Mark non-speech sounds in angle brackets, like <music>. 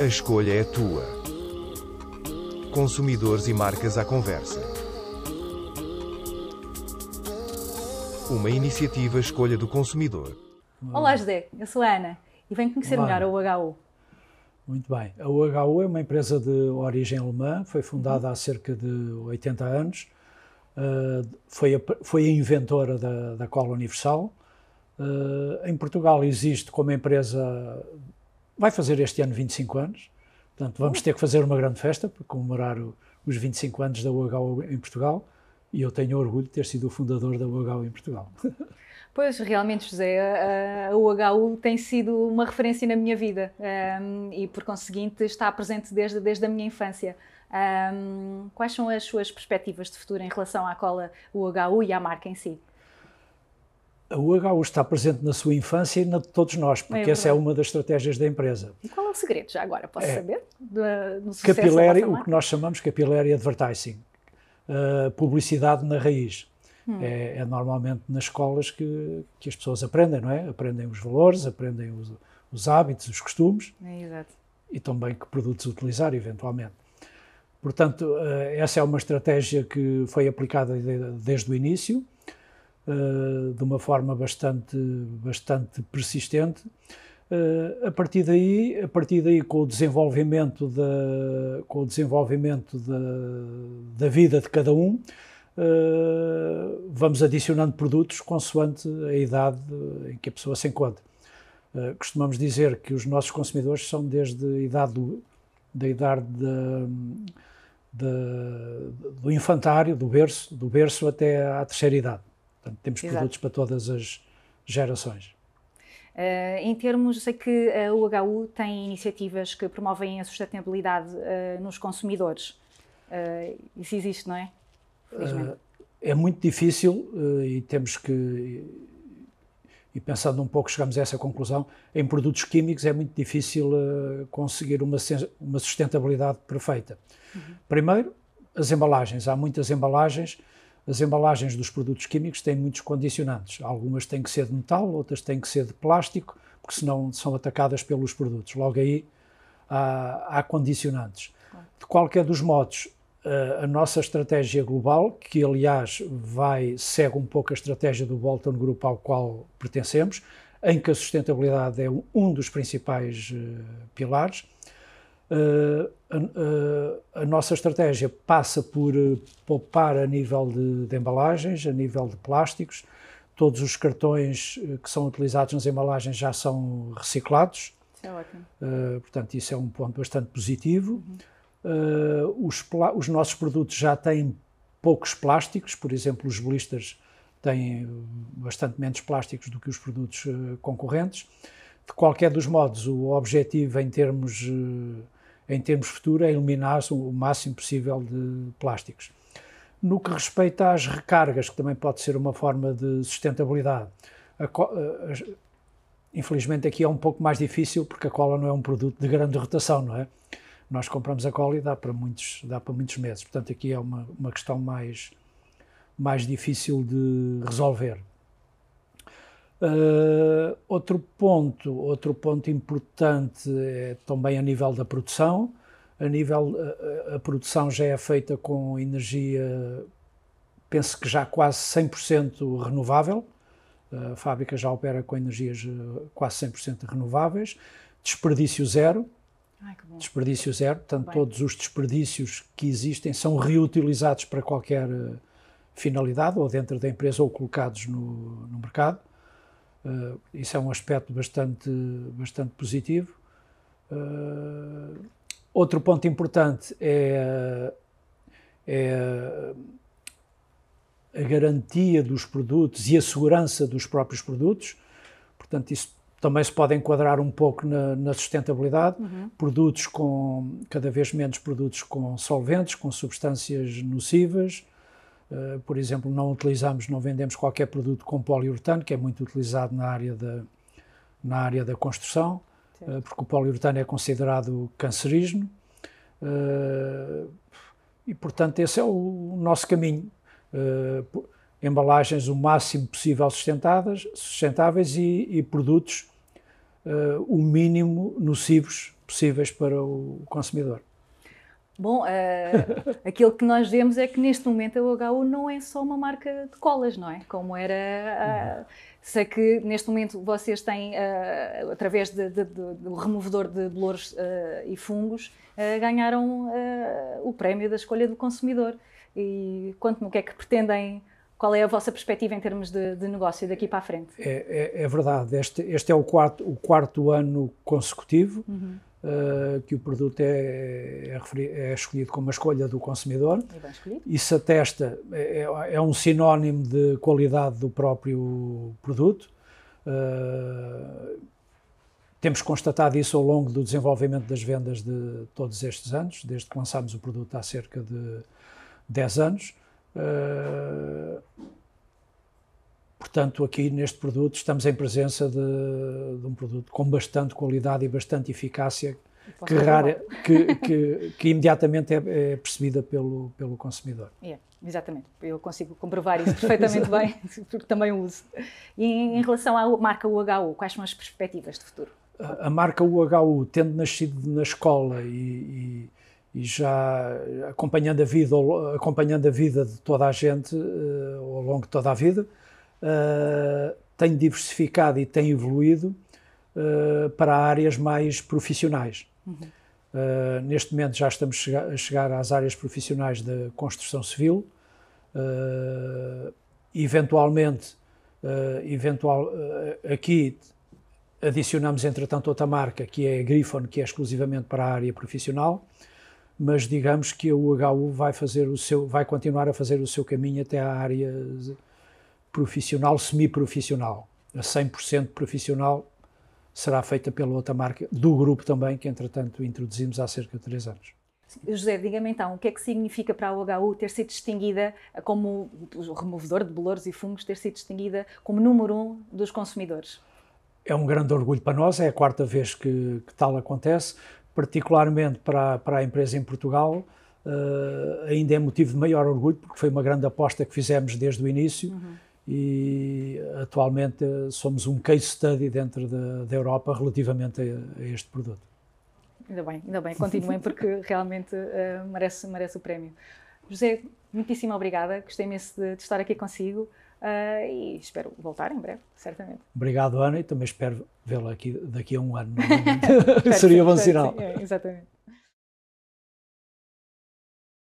A escolha é tua. Consumidores e marcas à conversa. Uma iniciativa Escolha do Consumidor. Olá, José. Eu sou a Ana e venho conhecer Olá. melhor a UHU. Muito bem. A UHU é uma empresa de origem alemã, foi fundada há cerca de 80 anos. Uh, foi, a, foi a inventora da, da cola universal. Uh, em Portugal existe como empresa, vai fazer este ano 25 anos, portanto vamos ter que fazer uma grande festa para comemorar o, os 25 anos da UHU em Portugal e eu tenho orgulho de ter sido o fundador da UHU em Portugal. <laughs> Pois, realmente, José, a, UHU tem sido uma referência na minha vida um, e, por conseguinte, está presente desde, desde a minha infância. Um, quais são as suas perspectivas de futuro em relação à cola UHU e à marca em si? A UHU está presente na sua infância e na de todos nós, porque É essa é uma das estratégias da empresa. E qual é o segredo, já agora? Posso É. saber? Do, do vossa o que nós chamamos capillary advertising, uh, publicidade na raiz. Hum. É, é normalmente nas escolas que, que as pessoas aprendem, não é? Aprendem os valores, aprendem os, os hábitos, os costumes É, exato. e também que produtos utilizar, eventualmente. Portanto, uh, essa é uma estratégia que foi aplicada de- desde o início, uh, de uma forma bastante, bastante persistente. Uh, a partir daí, a partir daí, com o desenvolvimento da, com o desenvolvimento da, da vida de cada um, uh, vamos adicionando produtos consoante a idade em que a pessoa se encontra. Uh, costumamos dizer que os nossos consumidores são desde a idade do, da idade da, da- do infantário, do berço, do berço até à terceira idade. Portanto, temos Exato. produtos para todas as gerações. Uh, em termos, sei que a UHU tem iniciativas que promovem a sustentabilidade uh, nos consumidores. Uh, isso existe, não é? É muito difícil e temos que, e pensando um pouco, chegamos a essa conclusão, em produtos químicos é muito difícil conseguir uma, uma sustentabilidade perfeita. Primeiro, as embalagens. Há muitas embalagens. As embalagens dos produtos químicos têm muitos condicionantes. Algumas têm que ser de metal, outras têm que ser de plástico, porque senão são atacadas pelos produtos. Logo aí há, há condicionantes. De qualquer dos modos, eh, a nossa estratégia global, que aliás vai, segue um pouco a estratégia do Bolton Group ao qual pertencemos, em que a sustentabilidade é um- dos principais eh, pilares, a, a- a nossa estratégia passa por uh, poupar a nível de, de embalagens, a nível de plásticos. Todos os cartões que são utilizados nas embalagens já são reciclados, Isso é ótimo. uh, portanto, isso é um ponto bastante positivo. Uh, os, os nossos produtos já têm poucos plásticos, por exemplo, os blisters têm bastante menos plásticos do que os produtos uh, concorrentes. De qualquer dos modos, o objetivo em termos, em termos futuro é eliminar o máximo possível de plásticos. No que respeita às recargas, que também pode ser uma forma de sustentabilidade, a uh, as- infelizmente aqui é um pouco mais difícil porque a cola não é um produto de grande rotação, não é? Nós compramos a cola e dá para muitos, dá para muitos meses, portanto aqui é uma, uma questão mais, mais difícil de resolver. Uh, outro ponto, outro ponto importante é também a nível da produção. A nível a, a- a produção já é feita com energia, penso que já quase 100% renovável. A fábrica já opera com energias eh, quase 100% renováveis. Desperdício zero, Ai, desperdício zero, portanto Bem. todos os desperdícios que existem são reutilizados para qualquer finalidade, ou dentro da empresa ou colocados no, no mercado. Eh, isso é um aspecto bastante, bastante positivo. Eh, outro ponto importante é, é a garantia dos produtos e a segurança dos próprios produtos. Portanto, isso também se pode enquadrar um pouco na, na sustentabilidade. Produtos com, cada vez menos produtos com solventes, com substâncias nocivas. Uh, por exemplo, não utilizamos, não vendemos qualquer produto com poliuretano, que é muito utilizado na área da, na área da construção, uh, porque o poliuretano é considerado cancerígeno. Uh, e, portanto, esse é o nosso caminho. Embalagens o máximo possível sustentadas, sustentáveis e, e produtos o mínimo nocivos possíveis para o consumidor. Bom, uh, <laughs> aquilo que nós vemos é que neste momento a UHU não é só uma marca de colas, não é? Como era. Uh, sei que neste momento vocês têm, uh, através de, de, de, do removedor de bolores e fungos, ganharam o prémio da escolha do consumidor. E conte-me o que é que pretendem. Qual é a vossa perspectiva em termos de, negócio daqui para a frente? É, é, é verdade. Este, este, é o quarto, o quarto ano consecutivo. Uhum uh, que o produto é, é, é, escolhido como a escolha do consumidor. Isso atesta, é, é, é um sinónimo de qualidade do próprio produto. Uh, temos constatado isso ao longo do desenvolvimento das vendas de todos estes anos, desde que lançámos o produto há cerca de 10 anos. Uh, Portanto, aqui neste produto estamos em presença de, de um produto com bastante qualidade e bastante eficácia, que, rara, que, que, que, imediatamente é, é, percebida pelo, pelo consumidor. É, exatamente, eu consigo comprovar isso perfeitamente <laughs> bem, porque também o uso. E em, relação à marca UHU, quais são as perspectivas de futuro? A, a marca UHU, tendo nascido na escola e, e e já acompanhando a vida acompanhando a vida de toda a gente uh, ao longo de toda a vida uh, tem diversificado e tem evoluído uh, para áreas mais profissionais. Uhum. Uh, neste momento já estamos a chegar às áreas profissionais da construção civil. eventualmente, eventual, aqui adicionamos entretanto outra marca que é a Griffon, que é exclusivamente para a área profissional, mas digamos que o HU vai fazer o seu, vai continuar a fazer o seu caminho até à área profissional, semi-profissional. A 100% profissional será feita pela outra marca do grupo também, que entretanto introduzimos há cerca de três anos. José, diga-me então, o que é que significa para a OHU ter sido distinguida como o removedor de bolores e fungos, ter sido distinguida como número um dos consumidores? É um grande orgulho para nós, é a quarta vez que, que tal acontece, particularmente para, para a empresa em Portugal, uh, ainda é motivo de maior orgulho, porque foi uma grande aposta que fizemos desde o início. Uhum e atualmente somos um case study dentro da, da Europa relativamente a, a, este produto. Ainda bem, ainda bem, continuem porque <laughs> realmente uh, merece, merece o prémio. José, muitíssimo obrigada, gostei imenso de, de estar aqui consigo uh, e espero voltar em breve, certamente. Obrigado, Ana, e também espero vê-la aqui daqui a um ano. <laughs> Seria bom sinal. É, exatamente.